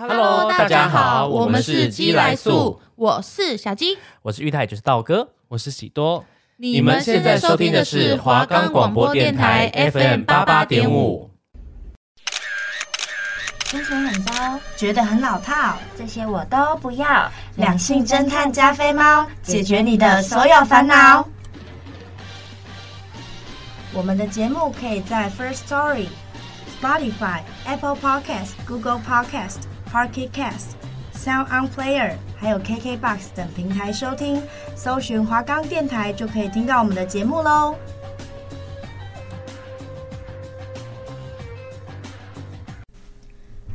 Hello，大家好，我们是鸡来素，我是小鸡，我是玉泰，就是道哥，我是喜多。你们现在收听的是华冈广播电台 FM 八八点五。心情很糟，觉得很老套，这些我都不要。两性侦探加菲猫，解决你的所有烦恼。我们的节目可以在 First Story、Spotify、Apple Podcast、Google Podcast、Pocket Cast、Sound On Player，还有 KKBox 等平台收听，搜寻华冈电台就可以听到我们的节目喽。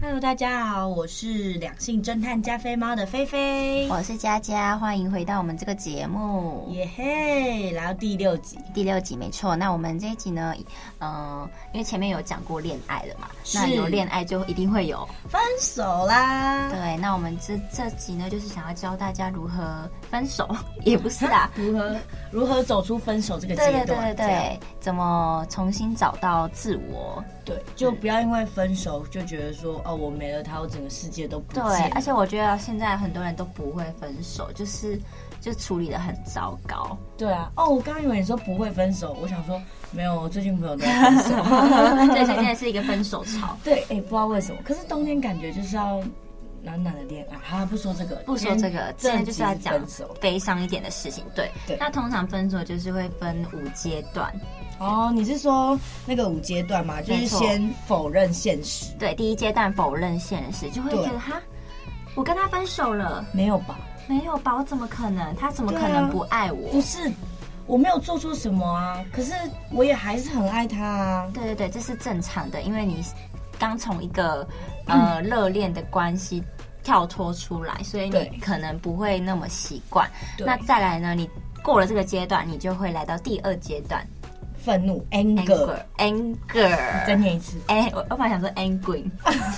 Hello，大家好，我是两性侦探加菲猫的菲菲，我是佳佳，欢迎回到我们这个节目，耶嘿，来到第六集，第六集没错。那我们这一集呢，嗯、呃，因为前面有讲过恋爱了嘛，那有恋爱就一定会有。分手啦。对，那我们这这集呢，就是想要教大家如何分手，也不是啦，如何如何走出分手这个阶段，对对对，怎么重新找到自我。对，就不要因为分手就觉得说哦，我没了他，我整个世界都不见。对，而且我觉得现在很多人都不会分手，就是就处理的很糟糕。对啊，哦，我刚刚以为你说不会分手，我想说没有，我最近朋友都在分手。对，现在是一个分手潮。对，哎，不知道为什么，可是冬天感觉就是要暖暖的恋爱。好，不说这个，不说这个，今天就是要讲悲伤一点的事情。对，对。那通常分手就是会分五阶段。哦，你是说那个五阶段嘛？就是先否认现实。对，第一阶段否认现实，就会觉得哈，我跟他分手了，没有吧？没有吧？我怎么可能？他怎么可能不爱我？啊、不是，我没有做错什么啊，可是我也还是很爱他啊。对对对，这是正常的，因为你刚从一个呃热恋的关系跳脱出来，所以你可能不会那么习惯。那再来呢？你过了这个阶段，你就会来到第二阶段。愤怒，anger，anger，再念一次。哎，我我本来想说 angry，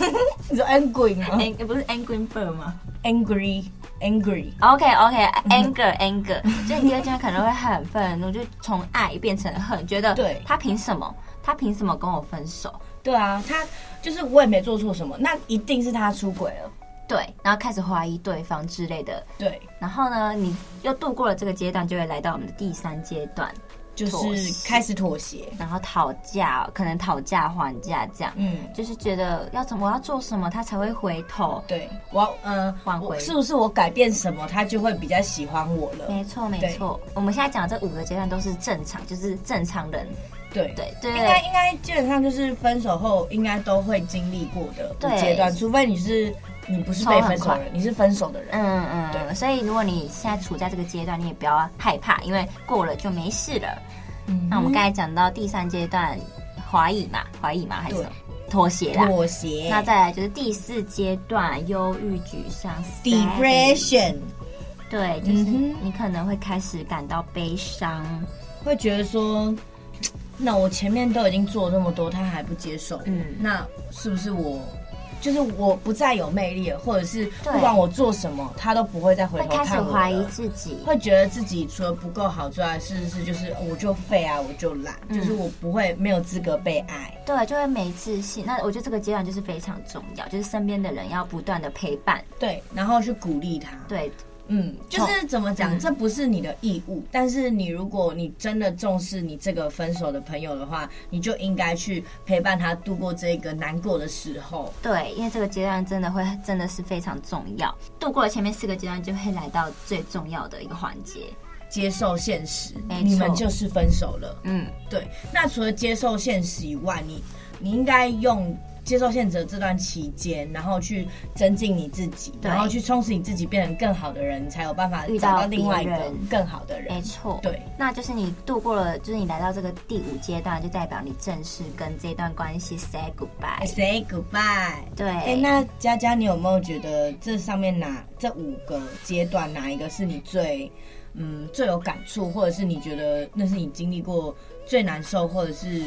你说 angry 吗？不是 angry bird 吗？angry，angry。OK，OK，anger，anger。所以第二阶段可能会很愤怒，就从爱变成恨，觉得对他凭什么？他凭什么跟我分手？对啊，他就是我也没做错什么，那一定是他出轨了。对，然后开始怀疑对方之类的。对，然后呢，你又度过了这个阶段，就会来到我们的第三阶段。就是开始妥协，然后讨价，可能讨价还价这样。嗯，就是觉得要怎么我要做什么，他才会回头。对，我要嗯挽回，是不是我改变什么，他就会比较喜欢我了？没错，没错。我们现在讲的这五个阶段都是正常，就是正常人。对对对，应该应该基本上就是分手后应该都会经历过的阶段，除非你是你不是被分手的人，你是分手的人。嗯嗯，对。所以如果你现在处在这个阶段，你也不要害怕，因为过了就没事了。嗯，那我们刚才讲到第三阶段怀疑嘛，怀疑嘛还是妥协啦？妥协。那再来就是第四阶段忧郁沮丧，depression。对，就是你可能会开始感到悲伤，会觉得说。那我前面都已经做了这么多，他还不接受，嗯，那是不是我就是我不再有魅力了，或者是不管我做什么，他都不会再回头看我？会开始怀疑自己，会觉得自己除了不够好之外，是是就是我就废啊，我就懒，嗯，就是我不会没有资格被爱，对，就会没自信。那我觉得这个阶段就是非常重要，就是身边的人要不断的陪伴，对，然后去鼓励他，对。嗯，就是怎么讲，嗯，这不是你的义务，但是你如果你真的重视你这个分手的朋友的话，你就应该去陪伴他度过这个难过的时候。对，因为这个阶段真的会真的是非常重要，度过了前面四个阶段，就会来到最重要的一个环节，接受现实，你们就是分手了。嗯，对。那除了接受现实以外，你你应该用。接受现实这段期间，然后去增进你自己，然后去充实你自己，变成更好的人，你才有办法找到另外一个更好的人。没错，对，那就是你度过了，就是你来到这个第五阶段，就代表你正式跟这段关系 say goodbye，say goodbye。对，哎、欸，那佳佳，你有没有觉得这上面哪这五个阶段哪一个是你最嗯最有感触，或者是你觉得那是你经历过最难受，或者是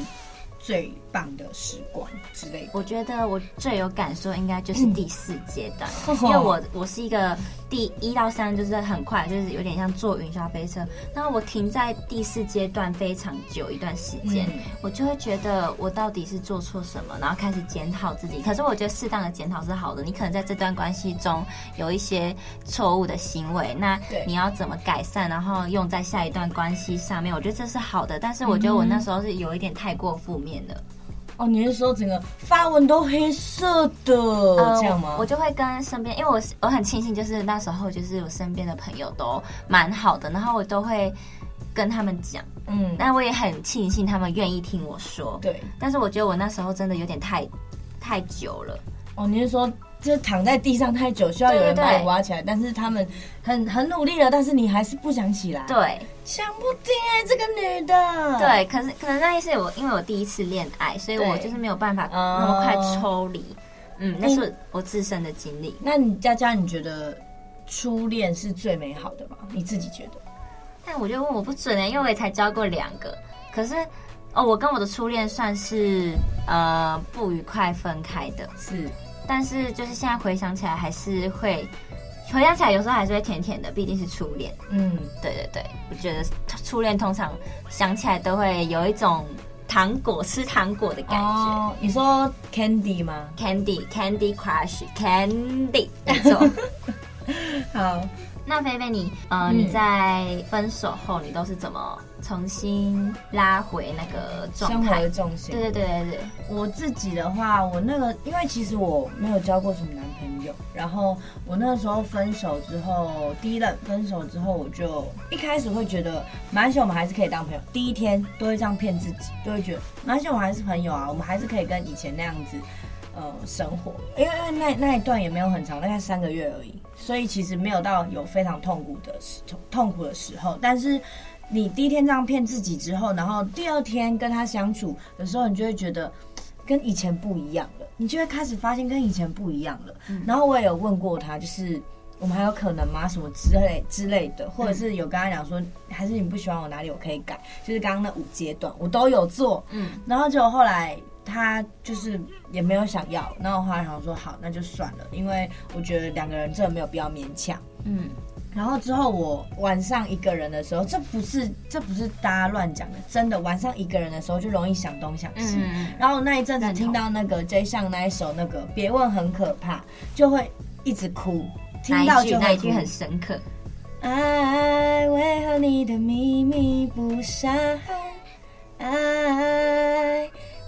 最棒的时光之类的。我觉得我最有感受应该就是第四阶段，嗯、因为我我是一个第一到三就是很快，就是有点像坐云霄飞车。然后我停在第四阶段非常久一段时间，嗯、我就会觉得我到底是做错什么，然后开始检讨自己。可是我觉得适当的检讨是好的，你可能在这段关系中有一些错误的行为，那你要怎么改善，然后用在下一段关系上面，我觉得这是好的。但是我觉得我那时候是有一点太过负面的。哦，你是说整个发文都黑色的、呃、这样吗？我就会跟身边，因为我我很庆幸，就是那时候就是我身边的朋友都蛮好的，然后我都会跟他们讲，嗯，但我也很庆幸他们愿意听我说，对。但是我觉得我那时候真的有点太太久了。哦，你是说？就躺在地上太久，需要有人把你挖起来。但是他们很很努力了，但是你还是不想起来。对，想不定哎、欸，这个女的。对，可是可能那一次我因为我第一次恋爱，所以我就是没有办法那么快抽离。嗯，那是我自身的经历。那你佳佳，你觉得初恋是最美好的吗？你自己觉得？但我就问我不准哎、欸，因为我也才交过两个。可是哦，我跟我的初恋算是呃不愉快分开的。是。但是就是现在回想起来，还是会回想起来，有时候还是会甜甜的，毕竟是初恋。嗯，对对对，我觉得初恋通常想起来都会有一种糖果吃糖果的感觉。哦，你说 candy 吗？Candy Candy Crush Candy，没错。好。那菲菲，你呃，嗯、你在分手后，你都是怎么重新拉回那个状态？生活的重心。对对对对对。我自己的话，我那个，因为其实我没有交过什么男朋友，然后我那个时候分手之后，第一任分手之后，我就一开始会觉得，没关系，我们还是可以当朋友。第一天都会这样骗自己，就会觉得，没关系，我们还是朋友啊，我们还是可以跟以前那样子。呃，生活，因为因为那那一段也没有很长，大概三个月而已，所以其实没有到有非常痛苦的时痛痛苦的时候。但是你第一天这样骗自己之后，然后第二天跟他相处的时候，你就会觉得跟以前不一样了，你就会开始发现跟以前不一样了。嗯、然后我也有问过他，就是我们还有可能吗？什么之类之类的，或者是有跟他讲说，还是你不喜欢我哪里，我可以改。就是刚刚那五阶段我都有做，嗯，然后就后来。他就是也没有想要，然后后来想说好，那就算了，因为我觉得两个人真的没有必要勉强。嗯，然后之后我晚上一个人的时候，这不是这不是大家乱讲的，真的晚上一个人的时候就容易想东想西。嗯，然后那一阵子听到那个 J 项那一首那个别问很可怕，就会一直哭，听到就。那一句很深刻。爱为何你的秘密不删？爱。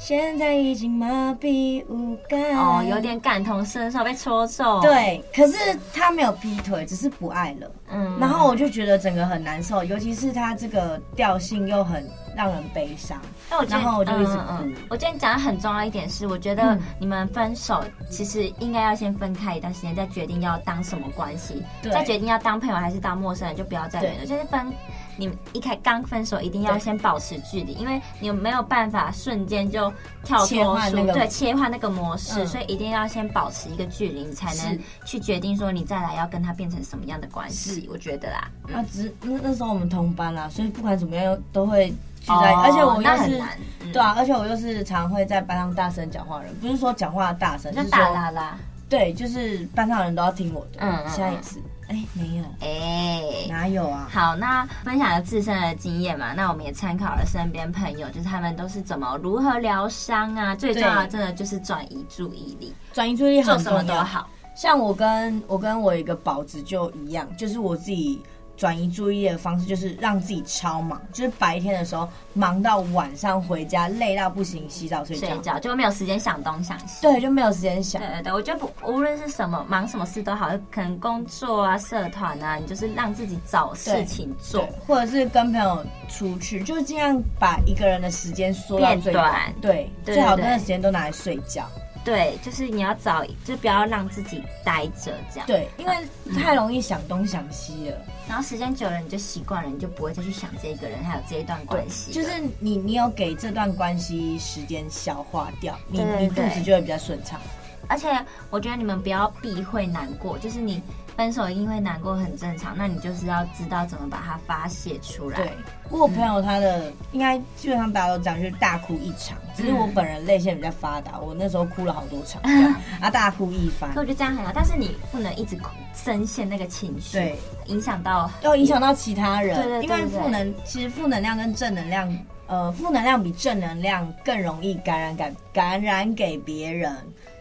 现在已经麻痹无感哦，有点感同身受，被戳中。对，可是他没有劈腿，只是不爱了。嗯，然后我就觉得整个很难受，尤其是他这个调性又很让人悲伤。那我然后我就一直哭。嗯嗯，我觉得你讲的很重要一点是，我觉得你们分手其实应该要先分开一段时间，再决定要当什么关系，再决定要当朋友还是当陌生人，就不要再联络，对就是分。你一开刚分手，一定要先保持距离，因为你没有办法瞬间就跳脱出、那个、对切换那个模式，嗯、所以一定要先保持一个距离，你才能去决定说你再来要跟他变成什么样的关系。是。我觉得啦，啊，只那那时候我们同班啦，所以不管怎么样都会聚在，哦、而且我又是、嗯、对啊，而且我又是常会在班上大声讲话的人，不是说讲话大声，就是大啦啦，对，就是班上的人都要听我的，嗯，现在也是。哎、欸，没有，哎、欸，哪有啊？好，那分享了自身的经验嘛，那我们也参考了身边朋友，就是他们都是怎么如何疗伤啊？最重要的真的就是转移注意力，转移注意力做什么都好。像我跟我跟我一个宝子就一样，就是我自己。转移注意力的方式就是让自己超忙，就是白天的时候忙到晚上回家累到不行，洗澡睡觉，睡觉就没有时间想东想西。对，就没有时间想。对对对，我觉得不无论是什么忙什么事都好，可能工作啊、社团啊，你就是让自己找事情做，或者是跟朋友出去，就尽量把一个人的时间缩到最短。对，对，最好那段时间都拿来睡觉。对，就是你要找，就不要让自己待着这样。对，因为太容易想东想西了，嗯、然后时间久了你就习惯了，你就不会再去想这个人还有这一段关系。就是你，你有给这段关系时间消化掉，你你肚子就会比较顺畅。而且我觉得你们不要避讳难过，就是你。分手一定会难过，很正常。那你就是要知道怎么把它发泄出来。对，我朋友他的、嗯、应该基本上大家都讲，就是大哭一场。只是我本人泪腺比较发达，我那时候哭了好多场，啊，大哭一番。可我觉得这样很好，但是你不能一直哭，深陷那个情绪，对，影响到要影响到其他人。对对，对，对，对，因为负能，其实负能量跟正能量，呃，负能量比正能量更容易感染感感染给别人。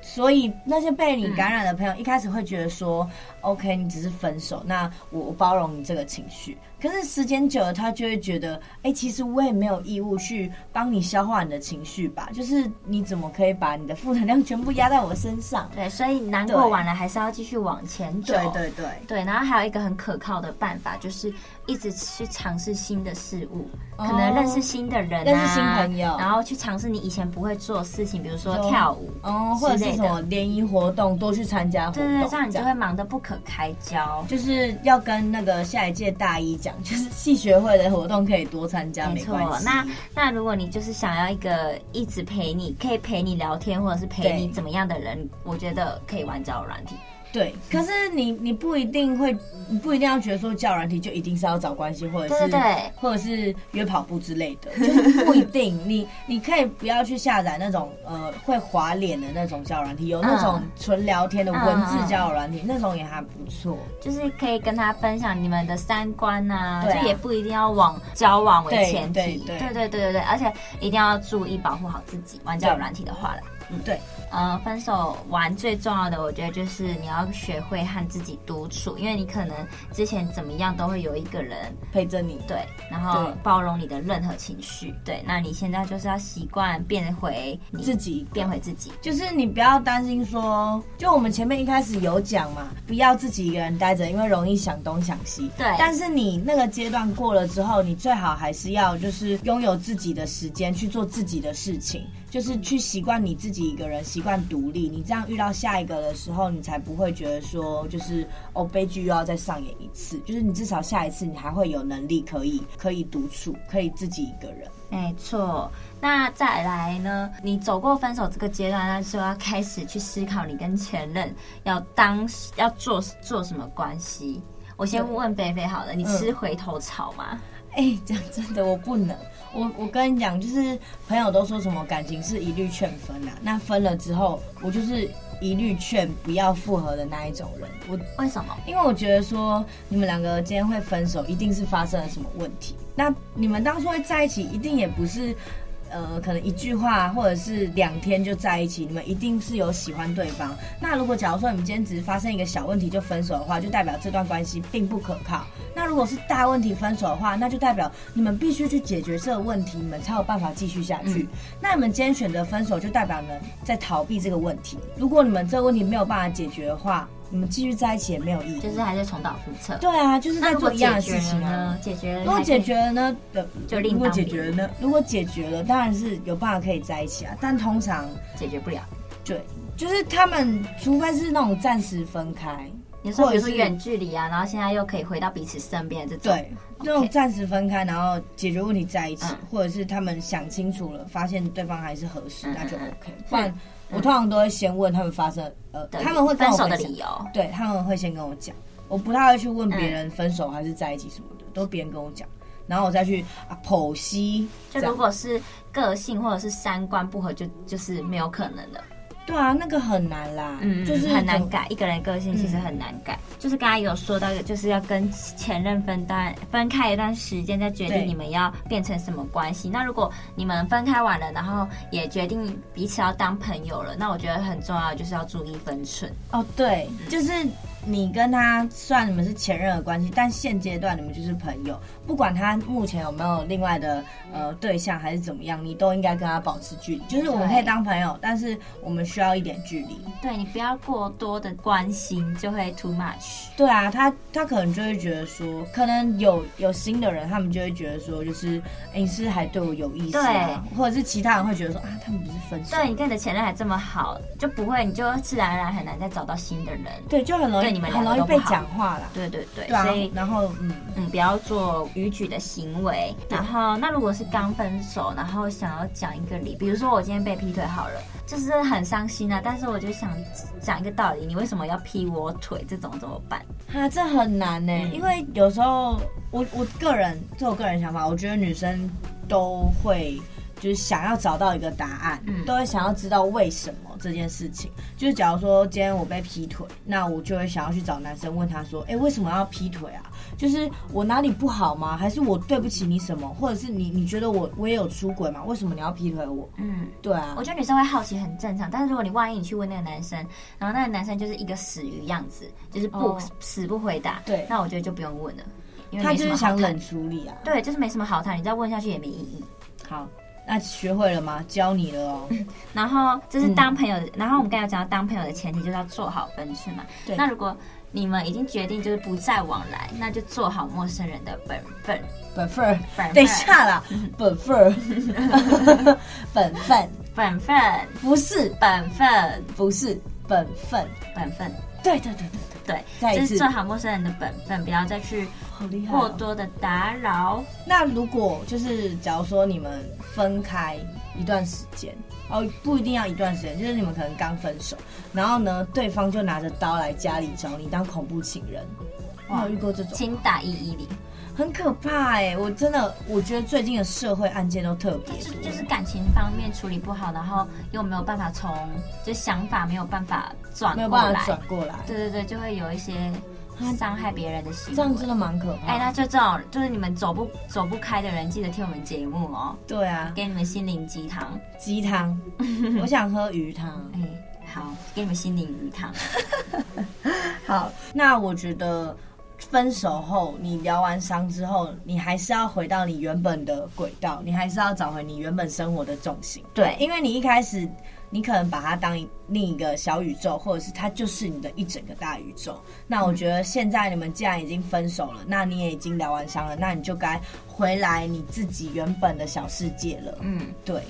所以那些被你感染的朋友，一开始会觉得说、嗯、，OK，你只是分手，那我我包容你这个情绪。可是时间久了，他就会觉得，哎、欸，其实我也没有义务去帮你消化你的情绪吧？就是你怎么可以把你的负能量全部压在我身上？对，所以难过完了，还是要继续往前走。对对对对，然后还有一个很可靠的办法，就是一直去尝试新的事物，可能认识新的人、啊，认识新朋友，然后去尝试你以前不会做的事情，比如说跳舞，哦，或者是什么联谊活动，多去参加活动。对对，这样你就会忙得不可开交。就是要跟那个下一届大一讲，就是系学。学会的活动可以多参加，没错。那那如果你就是想要一个一直陪你，可以陪你聊天，或者是陪你怎么样的人，我觉得可以玩交友软体。对，可是你你不一定会，你不一定要觉得说交友软体就一定是要找关系，或者是对或者是约跑步之类的，就是不一定。你你可以不要去下载那种呃会滑脸的那种交友软体，有那种纯聊天的文字交友软体，嗯，那种也还不错。就是可以跟他分享你们的三观啊，就也不一定要往交往为前提。对对对对对对，而且一定要注意保护好自己。玩交友软体的话了。嗯，对，呃，分手完最重要的，我觉得就是你要学会和自己独处，因为你可能之前怎么样都会有一个人陪着你，对，然后包容你的任何情绪，对，那你现在就是要习惯变回你自己，变回自己，就是你不要担心说，就我们前面一开始有讲嘛，不要自己一个人待着，因为容易想东想西，对，但是你那个阶段过了之后，你最好还是要就是拥有自己的时间去做自己的事情。就是去习惯你自己一个人，习惯独立。你这样遇到下一个的时候，你才不会觉得说，就是哦，悲剧又要再上演一次。就是你至少下一次你还会有能力可以可以独处，可以自己一个人。没错。那再来呢？你走过分手这个阶段，那就要开始去思考你跟前任要当要做做什么关系。我先问贝贝好了，你吃回头草吗？哎、嗯，讲、欸、真的，我不能。我我跟你讲，就是朋友都说什么感情是一律劝分啊，那分了之后，我就是一律劝不要复合的那一种人。我为什么？因为我觉得说你们两个今天会分手，一定是发生了什么问题。那你们当初会在一起，一定也不是。呃，可能一句话或者是两天就在一起，你们一定是有喜欢对方。那如果假如说你们今天只是发生一个小问题就分手的话，就代表这段关系并不可靠。那如果是大问题分手的话，那就代表你们必须去解决这个问题，你们才有办法继续下去。嗯。那你们今天选择分手，就代表你们在逃避这个问题。如果你们这个问题没有办法解决的话，你们继续在一起也没有意义，就是还是重蹈覆辙。对啊，就是在做一样的事情啊。解决了，如果解决了呢？就另。如果解决了呢？如果解决了，当然是有办法可以在一起啊。但通常解决不了。对，就是他们，除非是那种暂时分开，你说比如说远距离啊，然后现在又可以回到彼此身边这种。对，这种暂时分开，然后解决问题在一起，嗯，或者是他们想清楚了，发现对方还是合适，嗯，那就 OK。不然。我通常都会先问他们发生，呃，他们会分手的理由，对，他们会先跟我讲，我不太会去问别人分手还是在一起什么的，嗯、都别人跟我讲，然后我再去啊剖析。就如果是个性或者是三观不合就，就就是没有可能的。对啊，那个很难啦，嗯，就是很难改。一个人个性其实很难改，嗯、就是刚才有说到，就是要跟前任分担分开一段时间，再决定你们要变成什么关系。那如果你们分开完了，然后也决定彼此要当朋友了，那我觉得很重要，就是要注意分寸。哦，对，嗯、就是。你跟他虽然你们是前任的关系，但现阶段你们就是朋友。不管他目前有没有另外的呃对象还是怎么样，你都应该跟他保持距离。就是我们可以当朋友，但是我们需要一点距离。对，你不要过多的关心，就会 too much。对啊，他他可能就会觉得说，可能有有新的人，他们就会觉得说，就是哎，你是还对我有意思啊，或者是其他人会觉得说啊，他们不是分手。对，你跟你的前任还这么好，就不会，你就自然而然很难再找到新的人。对，就很容易。你们很容易被讲话了。对对对，对啊、所以然后嗯嗯，不要做逾矩的行为。然后那如果是刚分手，然后想要讲一个理，比如说我今天被劈腿好了，就是很伤心啊。但是我就想讲一个道理，你为什么要劈我腿？这种怎么办？啊，这很难呢、欸，嗯、因为有时候我我个人，就我个人想法，我觉得女生都会。就是想要找到一个答案，嗯，都会想要知道为什么这件事情。就是假如说今天我被劈腿，那我就会想要去找男生问他说：“哎，为什么要劈腿啊？就是我哪里不好吗？还是我对不起你什么？或者是你你觉得我我也有出轨吗？为什么你要劈腿我？”嗯，对啊。我觉得女生会好奇很正常，但是如果你万一你去问那个男生，然后那个男生就是一个死鱼样子，就是不、哦、死不回答，对，那我觉得就不用问了，因为他就是想冷处理啊。对，就是没什么好谈，你再问下去也没意义。好。那学会了吗？教你了哦。然后就是当朋友的，嗯、然后我们刚才讲到当朋友的前提就是要做好分寸嘛。对。那如果你们已经决定就是不再往来，那就做好陌生人的本分。本分。等一下啦，本分。本分。本分。不是本分，不是本分，本分。对对对对对。对，就是做好陌生人的本分，不要再去。过多的打扰。那如果就是，假如说你们分开一段时间，哦，不一定要一段时间，就是你们可能刚分手，然后呢，对方就拿着刀来家里找你当恐怖情人。哇，有遇过这种？请打一一零，很可怕哎！我真的，我觉得最近的社会案件都特别多，就是感情方面处理不好，然后又没有办法从，就想法没有办法转过来，没有办法转过来。对对对，就会有一些。伤害别人的行为，这样真的蛮可怕。哎、欸，那就这种，就是你们走不走不开的人，记得听我们节目哦。对啊，给你们心灵鸡汤，鸡汤。我想喝鱼汤。哎、欸，好，给你们心灵鱼汤。好，那我觉得分手后，你疗完伤之后，你还是要回到你原本的轨道，你还是要找回你原本生活的重心。对，因为你一开始。你可能把它当另一个小宇宙，或者是它就是你的一整个大宇宙。那我觉得现在你们既然已经分手了，那你也已经疗完伤了，那你就该回来你自己原本的小世界了。嗯，对。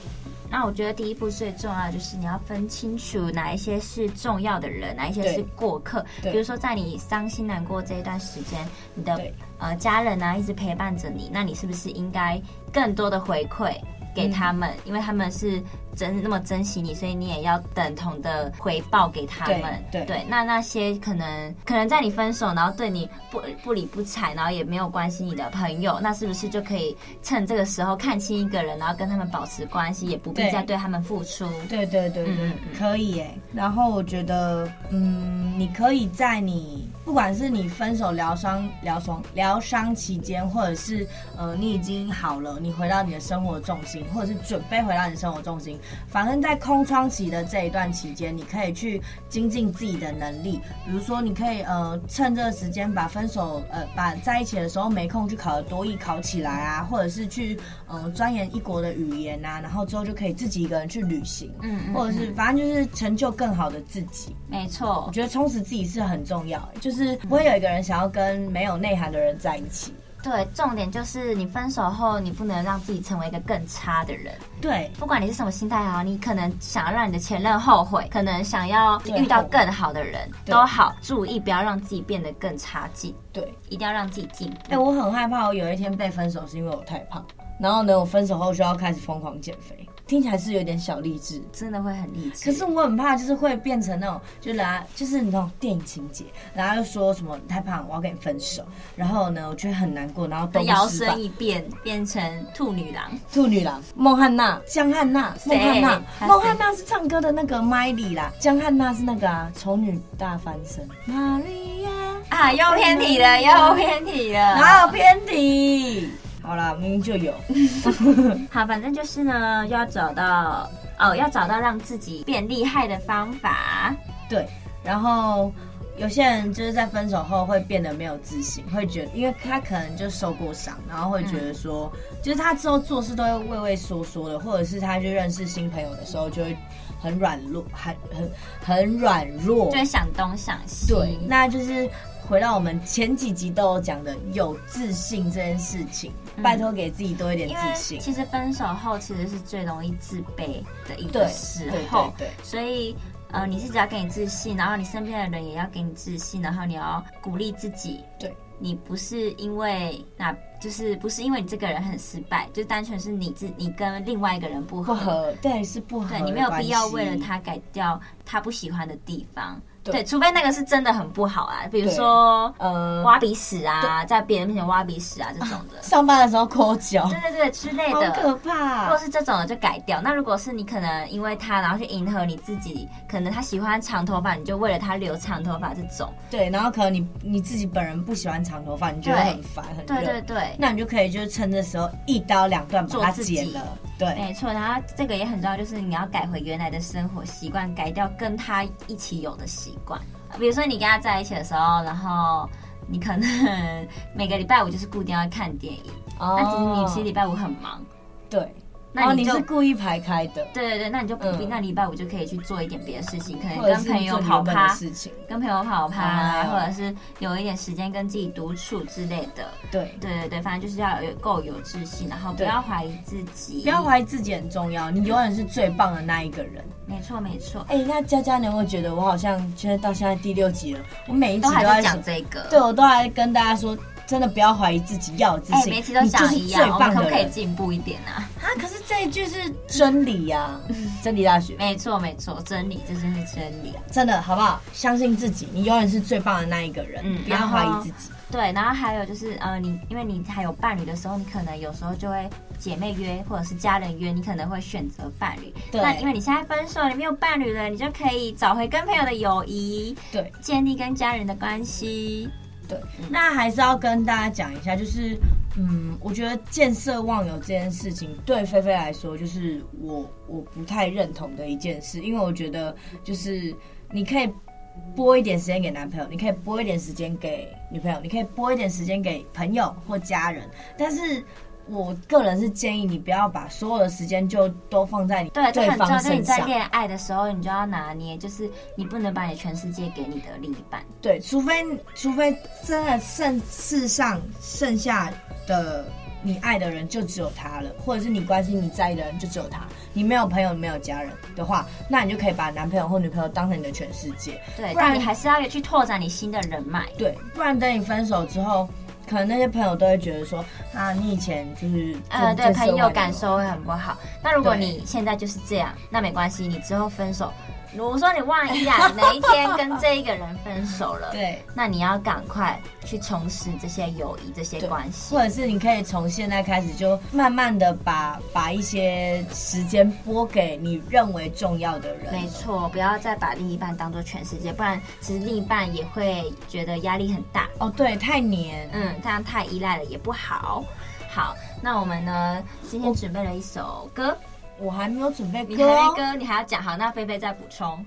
那我觉得第一步最重要的就是你要分清楚哪一些是重要的人，哪一些是过客。比如说在你伤心难过这一段时间，你的呃家人啊一直陪伴着你，那你是不是应该更多的回馈给他们？嗯、因为他们是。真那么珍惜你，所以你也要等同的回报给他们。对，那那些可能可能在你分手，然后对你不不理不睬，然后也没有关心你的朋友，那是不是就可以趁这个时候看清一个人，然后跟他们保持关系，也不必再对他们付出？对对对对，嗯、可以耶。然后我觉得，嗯，你可以在你不管是你分手疗伤疗伤疗伤期间，或者是呃你已经好了，你回到你的生活重心，或者是准备回到你的生活重心。反正，在空窗期的这一段期间，你可以去精进自己的能力。比如说，你可以呃趁这个时间把分手呃把在一起的时候没空去考的多艺考起来啊，或者是去呃钻研一国的语言啊，然后之后就可以自己一个人去旅行，嗯，嗯，或者是反正就是成就更好的自己。没错，我觉得充实自己是很重要，就是不会有一个人想要跟没有内涵的人在一起。对，重点就是你分手后，你不能让自己成为一个更差的人。对，不管你是什么心态好，你可能想要让你的前任后悔，可能想要遇到更好的人都好，注意不要让自己变得更差劲。对，一定要让自己进步。哎、欸，我很害怕，我有一天被分手是因为我太胖，然后呢，我分手后就要开始疯狂减肥。听起来是有点小励志，真的会很励志。可是我很怕，就是会变成那种，就来就是那种电影情节，然后又说什么你太胖，我要跟你分手。然后呢，我觉得很难过，然后都摇身一变变成兔女郎。兔女郎，孟汉娜，江汉娜，孟汉娜，孟汉娜是唱歌的那个麦莉啦，江汉娜是那个啊，丑女大翻身。玛利亚啊，又偏题了，又偏题了，哪有偏题？好啦，明明就有。好，反正就是呢，要找到哦，要找到让自己变厉害的方法。对，然后有些人就是在分手后会变得没有自信，会觉得，因为他可能就受过伤，然后会觉得说，嗯、就是他之后做事都会畏畏缩缩的，或者是他去认识新朋友的时候就会很软弱，很很很软弱，就会想东想西。对，那就是。回到我们前几集都有讲的有自信这件事情，嗯、拜托给自己多一点自信。其实分手后其实是最容易自卑的一个时候，对对对对，所以呃，你是只要给你自信，然后你身边的人也要给你自信，然后你要鼓励自己。对，你不是因为那，就是不是因为你这个人很失败，就单纯是你自你跟另外一个人不合，不合，对，是不合。对，你没有必要为了他改掉他不喜欢的地方。对，除非那个是真的很不好啊，比如说呃挖鼻屎啊，在别人面前挖鼻屎啊这种的。上班的时候抠脚，对对对之类的，好可怕。如果是这种的就改掉。那如果是你可能因为他然后去迎合你自己，可能他喜欢长头发，你就为了他留长头发这种。对，然后可能你你自己本人不喜欢长头发，你觉得很烦很热。对对对，那你就可以就是趁这时候一刀两断把它剪了。对，没错。然后这个也很重要，就是你要改回原来的生活习惯，改掉跟他一起有的习惯。比如说你跟他在一起的时候，然后你可能每个礼拜五就是固定要看电影，那、oh. 其实你其实礼拜五很忙，对。那你是故意排开的？对对对，那你就不必。那礼拜五就可以去做一点别的事情，可能跟朋友跑趴，跟朋友跑趴，或者是有一点时间跟自己独处之类的。对对对对，反正就是要有够有自信，然后不要怀疑自己，不要怀疑自己很重要。你永远是最棒的那一个人。没错没错。哎，那佳佳，你有没有觉得我好像现在到现在第六集了？我每一集都还在讲这个，对我都还跟大家说。真的不要怀疑自己，要有自信。每期都讲一样，我们可不可以进步一点啊？啊，可是这一句是真理呀，真理大学。没错没错，真理，这真是真理啊！真的，好不好？相信自己，你永远是最棒的那一个人。嗯，不要怀疑自己。对，然后还有就是，呃，你因为你还有伴侣的时候，你可能有时候就会姐妹约或者是家人约，你可能会选择伴侣。对。那因为你现在分手，你没有伴侣了，你就可以找回跟朋友的友谊，对，建立跟家人的关系。对，那还是要跟大家讲一下，就是，嗯，我觉得见色忘友这件事情，对菲菲来说，就是我我不太认同的一件事，因为我觉得，就是你可以拨一点时间给男朋友，你可以拨一点时间给女朋友，你可以拨一点时间给朋友或家人，但是。我个人是建议你不要把所有的时间就都放在你对对方身上。对，就你在恋爱的时候，你就要拿捏，就是你不能把你全世界给你的另一半。对，除非除非真的剩世上剩下的你爱的人就只有他了，或者是你关心你在意的人就只有他，你没有朋友，没有家人的话，那你就可以把男朋友或女朋友当成你的全世界。对，不然你还是要去拓展你新的人脉。对，不然等你分手之后。可能那些朋友都会觉得说，啊，你以前就是呃，对，朋友感受会很不好。那如果你现在就是这样，那没关系，你之后分手。如果说你万一啊，哪一天跟这一个人分手了，对，那你要赶快去重拾这些友谊、这些关系，或者是你可以从现在开始就慢慢的把把一些时间拨给你认为重要的人。没错，不要再把另一半当做全世界，不然其实另一半也会觉得压力很大。哦，对，太黏，嗯，这样太依赖了也不好。好，那我们呢，今天准备了一首歌。我还没有准备歌，你还没歌，你还要讲好，那菲菲再补充。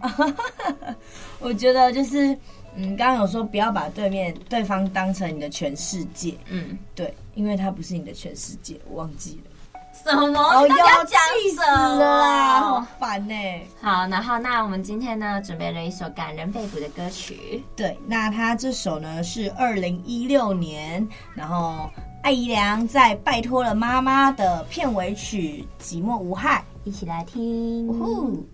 我觉得就是，嗯，刚刚有说不要把对面对方当成你的全世界，嗯，对，因为他不是你的全世界，我忘记了什么？哦，要气死了啊，好烦呢。好，然后那我们今天呢，准备了一首感人肺腑的歌曲。对，那他这首呢是二零一六年，然后。艾怡良在《拜托了妈妈》的片尾曲《寂寞无害》，一起来听。呼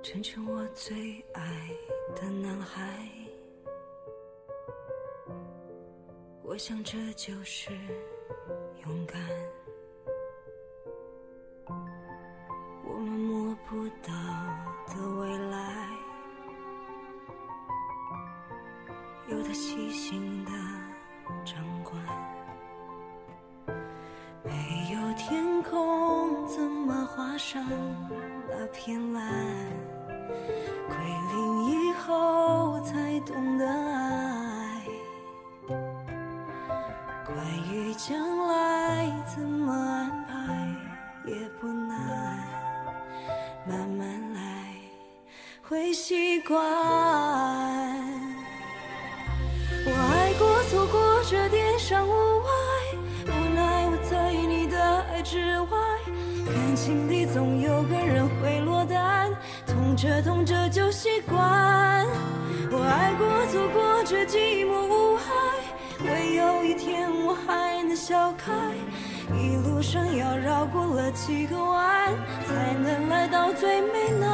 成全我最爱的男孩，我想这就是勇敢。我们摸不到的未来，有他细心的掌管。没有天空，怎么画上那片这点伤无碍。无奈我在你的爱之外，感情里总有个人会落单。痛着痛着就习惯。我爱过，错过，却寂寞无害。唯有一天我还能笑开。一路上要绕过了几个弯，才能来到最美那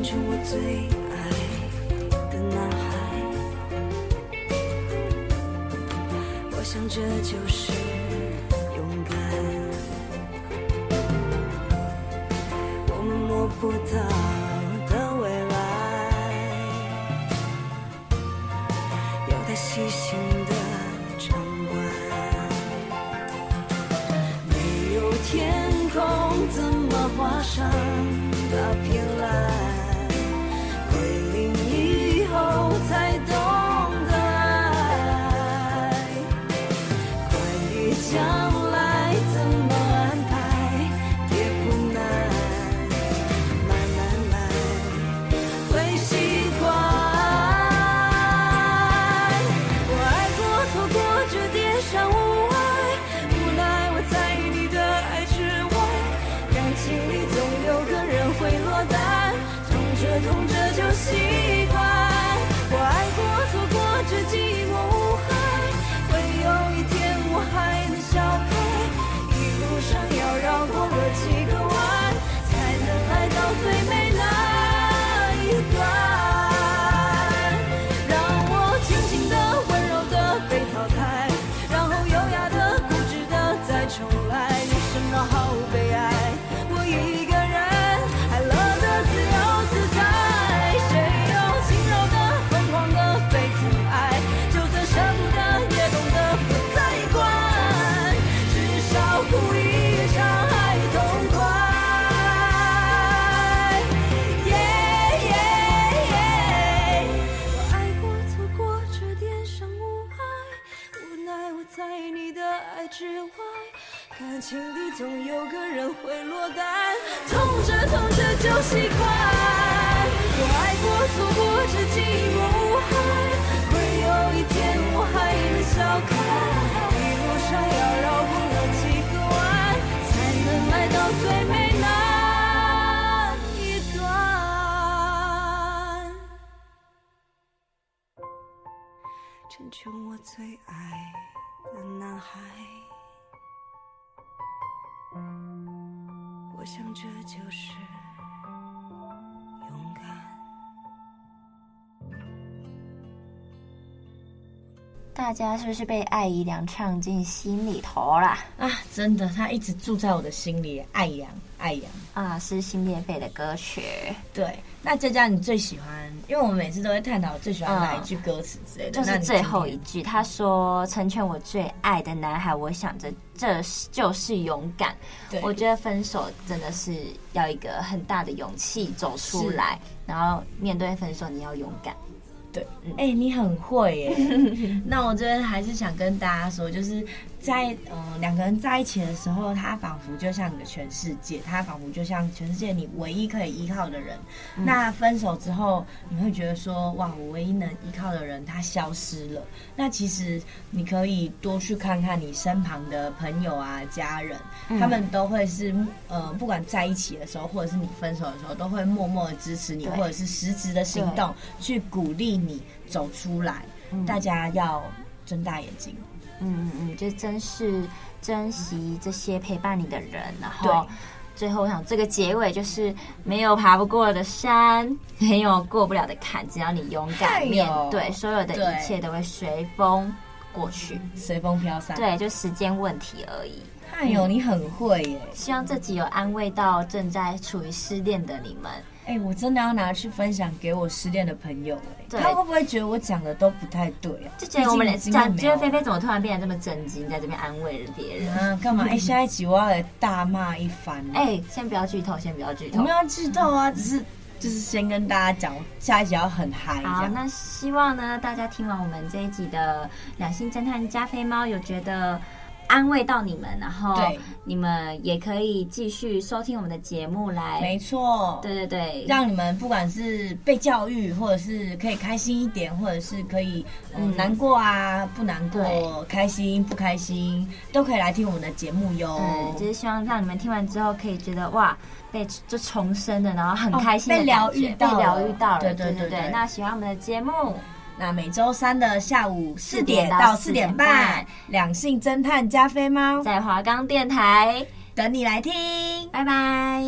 变成我最爱的男孩。我想这就是勇敢。我们摸不到总有个人会落单，痛着痛着就习惯。我爱过、错过、这寂寞，会有一天我还能笑看。一路上要绕过了几个弯，才能来到最美那一段，成全我最爱的男孩。我想这就是大家是不是被艾姨娘唱进心里头啦啊？真的，他一直住在我的心里。艾阳，艾阳啊，撕心裂肺的歌曲。对，那佳佳，你最喜欢？因为我们每次都会探讨最喜欢哪一句歌词之类的。嗯、就是最后一句，他说：“成全我最爱的男孩，我想着这就是勇敢。”对，我觉得分手真的是要一个很大的勇气走出来，然后面对分手，你要勇敢。对，哎、欸，你很会耶。那我这边还是想跟大家说，就是在嗯两个人在一起的时候，他仿佛就像你的全世界，他仿佛就像全世界你唯一可以依靠的人。嗯、那分手之后，你会觉得说，哇，我唯一能依靠的人他消失了。那其实你可以多去看看你身旁的朋友啊、家人，嗯、他们都会是呃，不管在一起的时候，或者是你分手的时候，都会默默的支持你，或者是实质的行动去鼓励。你走出来，嗯、大家要睁大眼睛。嗯嗯嗯，就珍视、珍惜这些陪伴你的人。然后，最后我想这个结尾就是：没有爬不过的山，没有过不了的坎，只要你勇敢面对，哎、所有的一切都会随风过去，随风飘散。对，就时间问题而已。哎呦，你很会耶！希望这集有安慰到正在处于失恋的你们。哎、欸，我真的要拿去分享给我失恋的朋友。哎，他会不会觉得我讲的都不太对啊？就觉得我们讲，觉得菲菲怎么突然变得这么震惊，在这边安慰了别人？啊，干嘛？哎、欸，下一集我要来大骂一番。哎、欸，先不要剧透，先不要剧透。我们要剧透啊，只是就是先跟大家讲，下一集要很嗨。好，那希望呢，大家听完我们这一集的两性侦探加菲猫，有觉得。安慰到你们，然后你们也可以继续收听我们的节目来。没错，对对对，让你们不管是被教育，或者是可以开心一点，或者是可以嗯难过啊不难过，开心不开心，都可以来听我们的节目哟。嗯，就是希望让你们听完之后可以觉得哇，被就重生的，然后很开心的被疗愈到，被疗愈到了。对对对对，那喜欢我们的节目。那每周三的下午四点到四点半，两性侦探加菲猫。在华冈电台。等你来听，拜拜。